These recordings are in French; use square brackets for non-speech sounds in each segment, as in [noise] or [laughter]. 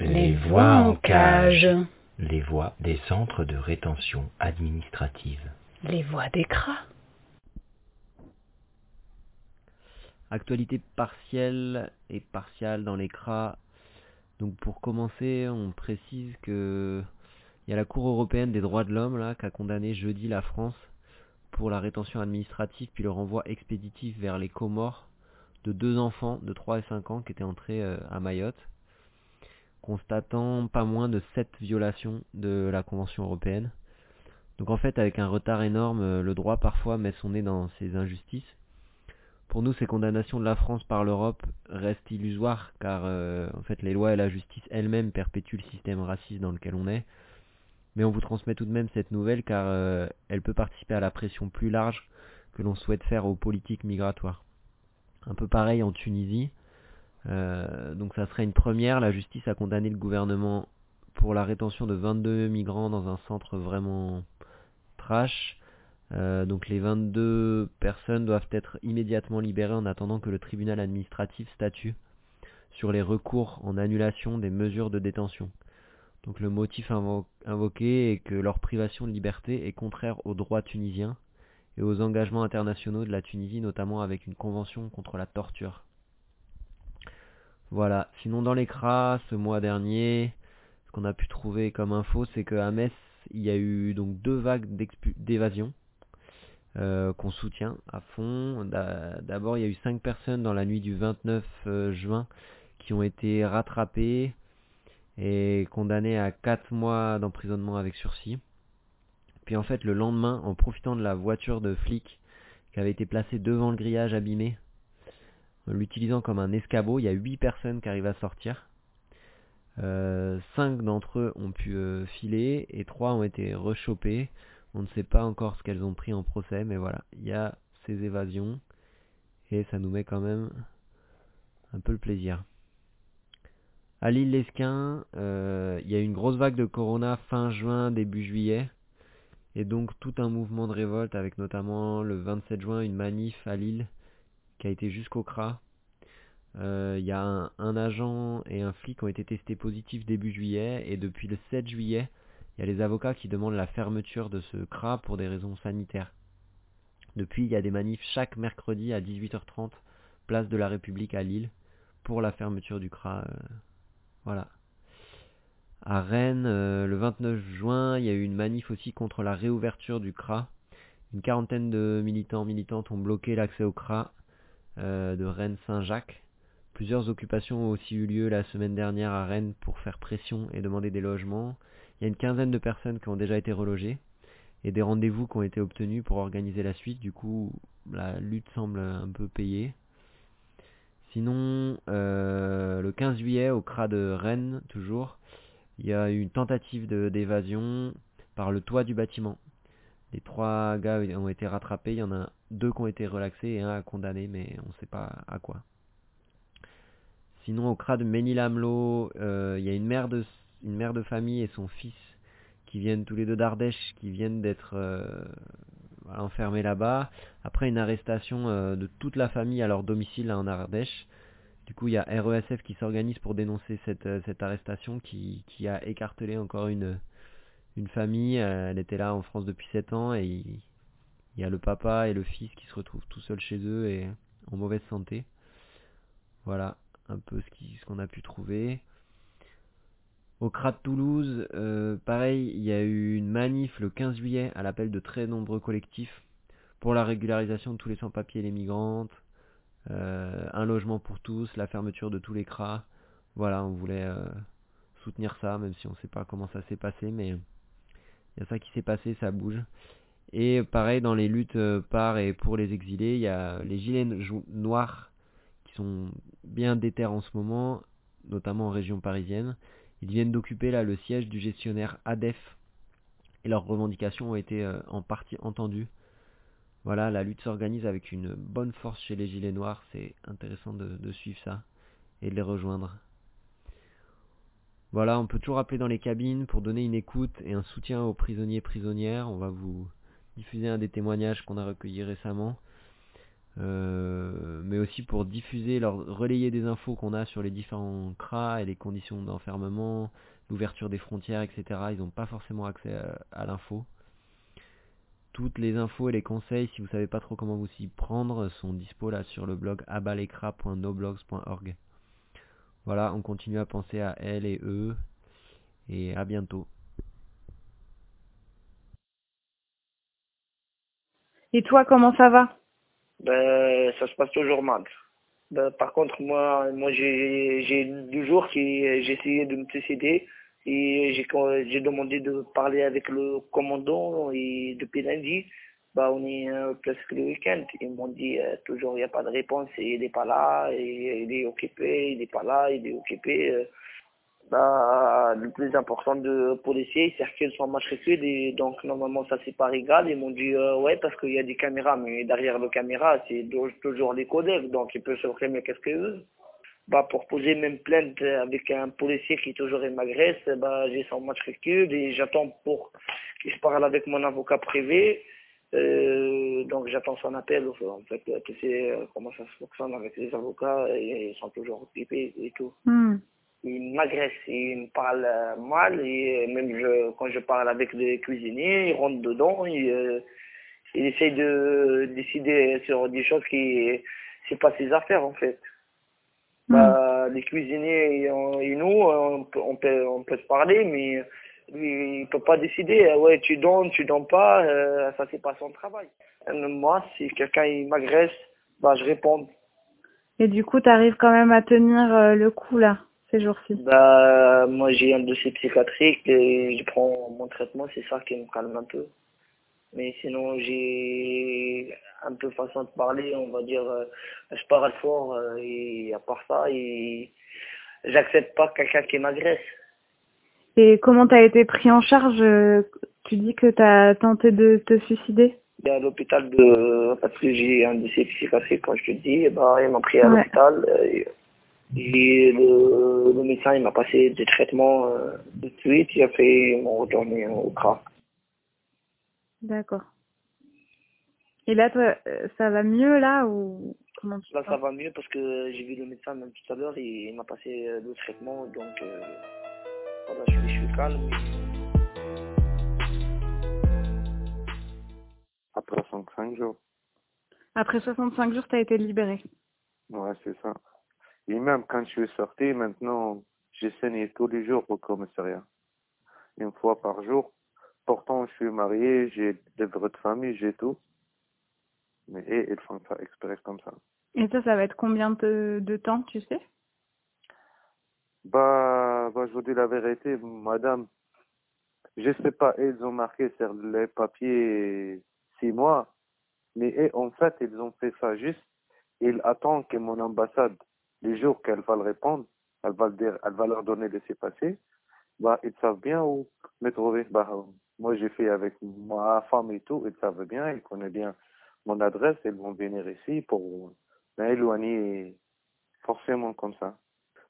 Les voix en cage. Les voix des centres de rétention administrative. Les voix des cras. Actualité partielle et partiale dans les cras. Donc pour commencer, on précise que il y a la Cour européenne des droits de l'homme là qui a condamné jeudi la France pour la rétention administrative puis le renvoi expéditif vers les Comores de deux enfants de 3 et 5 ans qui étaient entrés euh, à Mayotte, constatant pas moins de 7 violations de la Convention européenne. Donc en fait, avec un retard énorme, euh, le droit parfois met son nez dans ces injustices. Pour nous, ces condamnations de la France par l'Europe restent illusoires car euh, en fait les lois et la justice elles-mêmes perpétuent le système raciste dans lequel on est. Mais on vous transmet tout de même cette nouvelle car euh, elle peut participer à la pression plus large que l'on souhaite faire aux politiques migratoires. Un peu pareil en Tunisie. Euh, donc ça serait une première. La justice a condamné le gouvernement pour la rétention de 22 migrants dans un centre vraiment trash. Euh, donc les 22 personnes doivent être immédiatement libérées en attendant que le tribunal administratif statue sur les recours en annulation des mesures de détention. Donc le motif invoqué est que leur privation de liberté est contraire aux droits tunisiens et aux engagements internationaux de la Tunisie, notamment avec une convention contre la torture. Voilà. Sinon, dans l'écras, ce mois dernier, ce qu'on a pu trouver comme info, c'est qu'à Metz, il y a eu donc deux vagues d'évasion euh, qu'on soutient à fond. D'abord, il y a eu cinq personnes dans la nuit du 29 euh, juin qui ont été rattrapées et condamnées à quatre mois d'emprisonnement avec sursis. Puis en fait, le lendemain, en profitant de la voiture de flic qui avait été placée devant le grillage abîmé, en l'utilisant comme un escabeau, il y a 8 personnes qui arrivent à sortir. Euh, 5 d'entre eux ont pu euh, filer et 3 ont été rechopés. On ne sait pas encore ce qu'elles ont pris en procès, mais voilà, il y a ces évasions et ça nous met quand même un peu le plaisir. À l'île Lesquin, euh, il y a eu une grosse vague de corona fin juin, début juillet. Et donc tout un mouvement de révolte avec notamment le 27 juin une manif à Lille qui a été jusqu'au CRA. Euh, il y a un, agent et un flic qui ont été testés positifs début juillet et depuis le 7 juillet, il y a les avocats qui demandent la fermeture de ce CRA pour des raisons sanitaires. Depuis, il y a des manifs chaque mercredi à 18h30, place de la République à Lille, pour la fermeture du CRA. Euh, voilà. À Rennes, euh, le 29 juin, il y a eu une manif aussi contre la réouverture du CRA. Une quarantaine de militants militantes ont bloqué l'accès au CRA euh, de Rennes-Saint-Jacques. Plusieurs occupations ont aussi eu lieu la semaine dernière à Rennes pour faire pression et demander des logements. Il y a une quinzaine de personnes qui ont déjà été relogées et des rendez-vous qui ont été obtenus pour organiser la suite. Du coup, la lutte semble un peu payée. Sinon, euh, le 15 juillet, au CRA de Rennes, toujours, il y a eu une tentative d'évasion par le toit du bâtiment. Les trois gars ont été rattrapés, il y en a deux qui ont été relaxés et un condamné, mais on ne sait pas à quoi. Sinon, au CRA de Ménilamlo, euh, il y a une mère, de, une mère de famille et son fils qui viennent tous les deux d'Ardèche, qui viennent d'être euh, enfermés là-bas. Après une arrestation euh, de toute la famille à leur domicile là, en Ardèche. Du coup, il y a RESF qui s'organise pour dénoncer cette, euh, cette arrestation qui, qui, a écartelé encore une, une famille. Elle était là en France depuis 7 ans et il, y a le papa et le fils qui se retrouvent tout seuls chez eux et en mauvaise santé. Voilà un peu ce qu'on ce qu'on a pu trouver. Au CRA de Toulouse, euh, pareil, il y a eu une manif le 15 juillet à l'appel de très nombreux collectifs pour la régularisation de tous les sans-papiers et les migrantes, euh, un logement pour tous, la fermeture de tous les CRA. Voilà, on voulait euh, soutenir ça, même si on ne sait pas comment ça s'est passé, mais il y a ça qui s'est passé, ça bouge. Et pareil, dans les luttes par et pour les exilés, il y a les gilets noirs qui sont bien déter en ce moment, notamment en région parisienne. Ils viennent d'occuper là le siège du gestionnaire ADEF et leurs revendications ont été euh, en partie entendues. Voilà, la lutte s'organise avec une bonne force chez les Gilets Noirs, c'est intéressant de, suivre ça et de les rejoindre. Voilà, on peut toujours appeler dans les cabines pour donner une écoute et un soutien aux prisonniers prisonnières. On va vous diffuser un des témoignages qu'on a recueillis récemment. Euh, mais aussi pour diffuser, leur relayer des infos qu'on a sur les différents CRA et les conditions d'enfermement, l'ouverture des frontières, etc. Ils n'ont pas forcément accès à, l'info. Toutes les infos et les conseils, si vous savez pas trop comment vous s'y prendre, sont dispo là sur le blog abalecra.noblogs.org. Voilà, on continue à penser à elle et eux. Et à bientôt. Et toi, comment ça va? Ben, ça se passe toujours mal. Ben, par contre, moi, moi j'ai deux jours que j'ai essayé de me suicider et j'ai demandé de parler avec le commandant et depuis lundi, bah, on est euh, presque le week-end. Ils m'ont dit euh, toujours il n'y a pas de réponse et il n'est pas là, et, il est occupé, il n'est pas là, il est occupé. Euh bah, le plus important de policiers, ils circulent sans matricule et donc normalement ça c'est pas égal. Ils m'ont dit euh, ouais parce qu'il y a des caméras, mais derrière le caméra c'est toujours des codecs, donc ils peuvent se mais qu'est-ce. Bah, pour poser même plainte avec un policier qui toujours m'agresse, bah, j'ai son matricule et j'attends pour qu'il se parle avec mon avocat privé. Euh, donc j'attends son appel. En fait, tu sais euh, comment ça se fonctionne avec les avocats, et ils sont toujours occupés et tout. Hmm il m'agresse, il me parle euh, mal, et même je, quand je parle avec des cuisiniers, il rentre dedans, il, euh, il essaye de décider sur des choses qui c'est pas ses affaires en fait. Hmm. Bah, les cuisiniers et, nous, on peut, on peut, on peut se parler, mais lui, il peut pas décider. Ouais, tu donnes, tu donnes pas, euh, ça c'est pas son travail. moi, si quelqu'un il m'agresse, bah je réponds. Et du coup, tu arrives quand même à tenir le coup là ces jours-ci? Bah, moi j'ai un dossier psychiatrique et je prends mon traitement, c'est ça qui me calme un peu. Mais sinon, j'ai un peu façon de parler, on va dire, euh, je parle fort euh, et à part ça, et j'accepte pas quelqu'un qui m'agresse. Et comment tu as été pris en charge Tu dis que tu as tenté de te suicider? À l'hôpital de parce que j'ai un dossier psychiatrique quand je te dis bah il m'a pris à l'hôpital et le, le médecin, il m'a passé des traitements euh, de suite. Il a fait, ils m'ont retourné au CRA. D'accord. Et là, toi, euh, ça va mieux là ou comment tu Là, ça va mieux parce que j'ai vu le médecin même tout à l'heure et il m'a passé euh, le traitement. Donc, euh, voilà, je suis, je suis calme. Après 65 jours. Après 65 jours, tu as été libéré. Ouais, c'est ça. Et même quand je suis sorti, maintenant, j'ai saigné tous les jours au commissariat. Une fois par jour. Pourtant, je suis marié, j'ai des vraies de famille, j'ai tout. Mais et, ils font ça exprès comme ça. Et ça, ça va être combien de, de temps, tu sais? Bah, bah, je vous dis la vérité, madame. Je sais pas, ils ont marqué sur les papiers six mois. Mais en fait, ils ont fait ça juste. Ils attendent que mon ambassade les jours qu'elle va le répondre, elle va, le dire, elle va leur donner laisser passer, bah, ils savent bien où me trouver. Bah, moi, j'ai fait avec ma femme et tout, ils savent bien, ils connaissent bien mon adresse, ils vont venir ici pour m'éloigner forcément comme ça.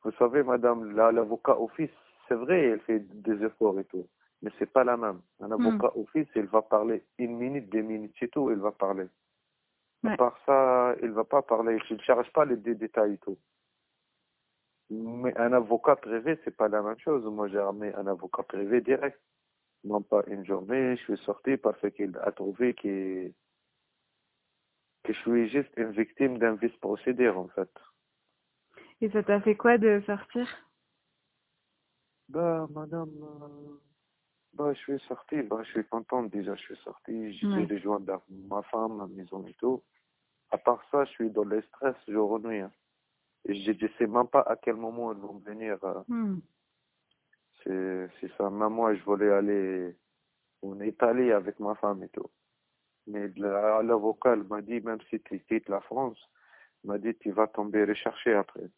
Vous savez, madame, l'avocat office, c'est vrai, elle fait des efforts et tout, mais c'est pas la même. Un hmm. avocat office, il va parler une minute, deux minutes, c'est tout, il va parler. À part ça, il va pas parler, il ne cherche pas les détails et tout. Mais un avocat privé, c'est pas la même chose. Moi, j'ai ramené un avocat privé direct. Non pas une journée, je suis sorti parce qu'il a trouvé que, que je suis juste une victime d'un vice-procédure, en fait. Et ça t'a fait quoi de sortir? Bah, madame, euh, bah, je suis sorti. Bah, je suis contente déjà, je suis sorti. J'ai ouais. rejoint ma femme, ma maison et tout. À part ça, je suis dans le stress jour et nuit. Hein. Je ne sais même pas à quel moment ils vont venir. Euh. Hmm. C'est ça. Même moi, je voulais aller en Italie avec ma femme et tout. Mais l'avocat m'a dit, même si tu quittes la France, m'a dit, tu vas tomber recherché après.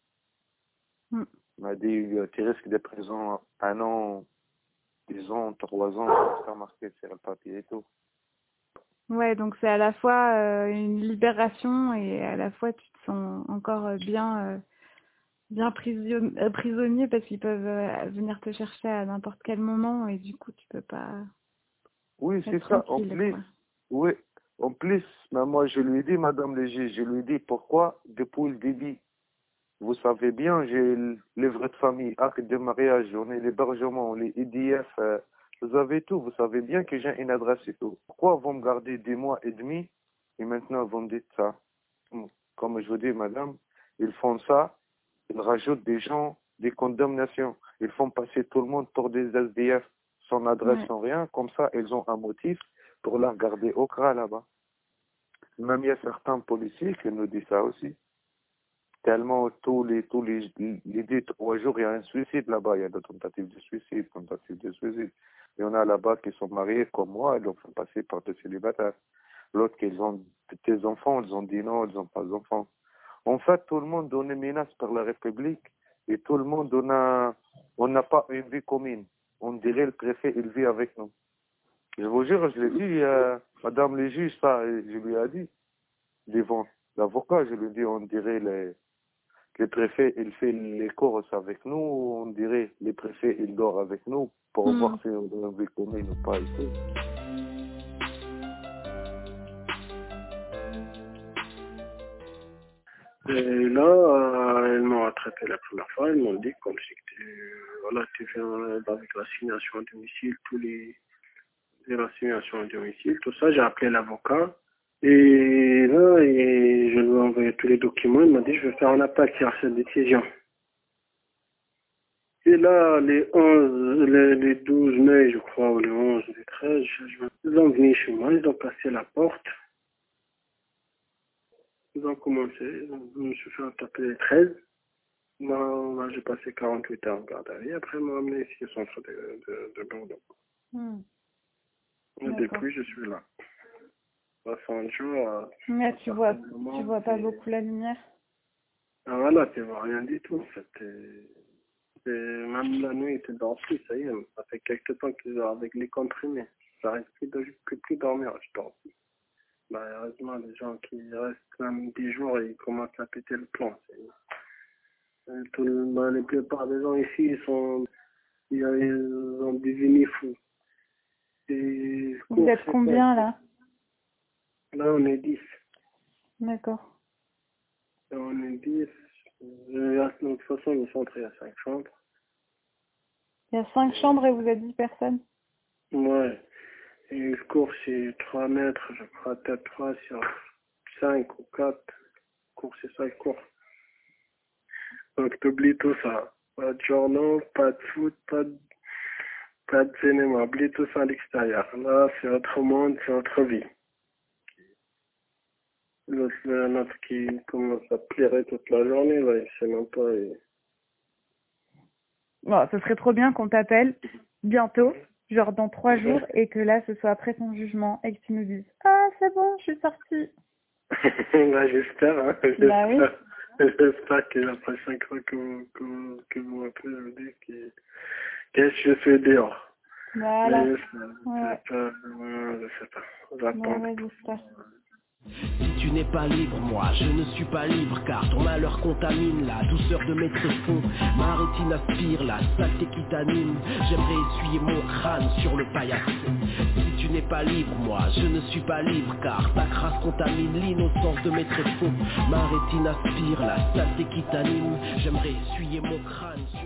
Il m'a dit, tu risques de prison un an, deux ans, trois ans, ça marqué sur le papier et tout. Ouais, donc c'est à la fois euh, une libération et à la fois tu te sens encore euh, bien euh, bien prison- euh, prisonnier parce qu'ils peuvent venir te chercher à n'importe quel moment et du coup tu peux pas Oui, c'est ça. En plus, quoi. oui, en plus, mais moi, je lui ai dit, Madame le juge, je lui ai dit pourquoi, depuis le début, vous savez bien, j'ai le livret de famille, acte de mariage, on est l'hébergement, les IDF, euh, vous avez tout, vous savez bien que j'ai une adresse et tout. Pourquoi vous me gardez des mois et demi et maintenant vous me dites ça Comme je vous dis, Madame, ils font ça, ils rajoutent des gens, des condamnations. Ils font passer tout le monde pour des SDF sans adresse, Ouais. sans rien. Comme ça, ils ont un motif pour la garder au CRA là-bas. Même il y a certains policiers qui nous disent ça aussi. Tellement tous les tous les, les deux, trois jours, il y a un suicide là-bas. Il y a des tentatives de suicide, tentatives de suicide. Il y en a là-bas qui sont mariés comme moi, ils ont passer par des célibataires. L'autre qui ont des enfants, ils ont dit non, ils n'ont pas d'enfants. En fait, tout le monde donne une menace par la République et tout le monde on a, on n'a pas une vie commune. On dirait le préfet, il vit avec nous. Je vous jure, je l'ai dit, euh, Madame le juge, ça, je lui ai dit, devant l'avocat, je lui ai dit, on dirait les, les préfets, il fait les courses avec nous, on dirait les préfets, il dort avec nous pour Mm. voir si on a une vie commune ou pas ici. Et là, euh, ils m'ont attrapé la première fois, ils m'ont dit comme si que tu, voilà, tu viens avec l'assignation à domicile, tous les, les assignations à domicile, tout ça, j'ai appelé l'avocat. Et là, et je lui ai envoyé tous les documents, il m'a dit je vais faire un appel sur cette décision. Et là, les 11, les, les 12 mai, je crois, ou les 11, les 13, je, je- ils sont venus chez moi, ils ont cassé la porte. Ils ont commencé, je me suis fait taper les 13. Moi, j'ai passé 48 heures en garde à. Après, ils m'ont amené ici au centre de, de, de Bordeaux. Hmm. Et depuis, je suis là. 60 jours. euh, Mais tu vois, tu vois pas beaucoup la lumière. Ah, voilà, tu vois rien du tout. Même la nuit, tu dors plus, ça y est. Ça fait quelques temps que dors avec les comprimés. J'arrive plus, de, plus, plus dormir, je dors plus. Bah, heureusement, les gens qui restent même 10 jours, ils commencent à péter le plan. Tout le, bah, la plupart des gens ici, ils sont, ils, ils ont devenu fous. Et Vous êtes combien là? Là, on est 10. D'accord. Là, on est 10. Euh, De toute façon, le centre, il y a 5 chambres. Il y a cinq chambres et vous êtes 10 personnes. Ouais. Et une course, c'est 3 mètres, je crois, peut-être 3 sur 5 ou 4. Course, c'est 5 courses. Donc, t'oublies tout ça. Pas de journal, pas de foot, pas de, pas de cinéma. Oublie tout ça à l'extérieur. Là, c'est autre monde, c'est autre vie. L'autre, le nôtre qui commence à pleurer toute la journée, là, il sait même pas. Bon, ce serait trop bien qu'on t'appelle bientôt, genre dans trois jours, et que là, ce soit après ton jugement et que tu nous dises Ah, c'est bon, je suis sortie. [laughs] bah, j'espère, hein. Bah oui. J'espère. J'espère que la prochaine fois que vous, que vous, que vous m'appelez, vous dites que, que je suis dehors. Voilà. Je, Ouais. je sais pas, euh, je sais pas. Ouais, J'attends. ouais, j'espère. Si tu n'es pas libre, moi je ne suis pas libre car ton malheur contamine la douceur de mes tréfonds. Ma rétine aspire la saleté qui t'anime. J'aimerais essuyer mon crâne sur le paillasson. Si tu n'es pas libre, moi je ne suis pas libre car ta crasse contamine l'innocence de mes tréfonds. Ma rétine aspire la saleté qui t'anime. J'aimerais essuyer mon crâne sur.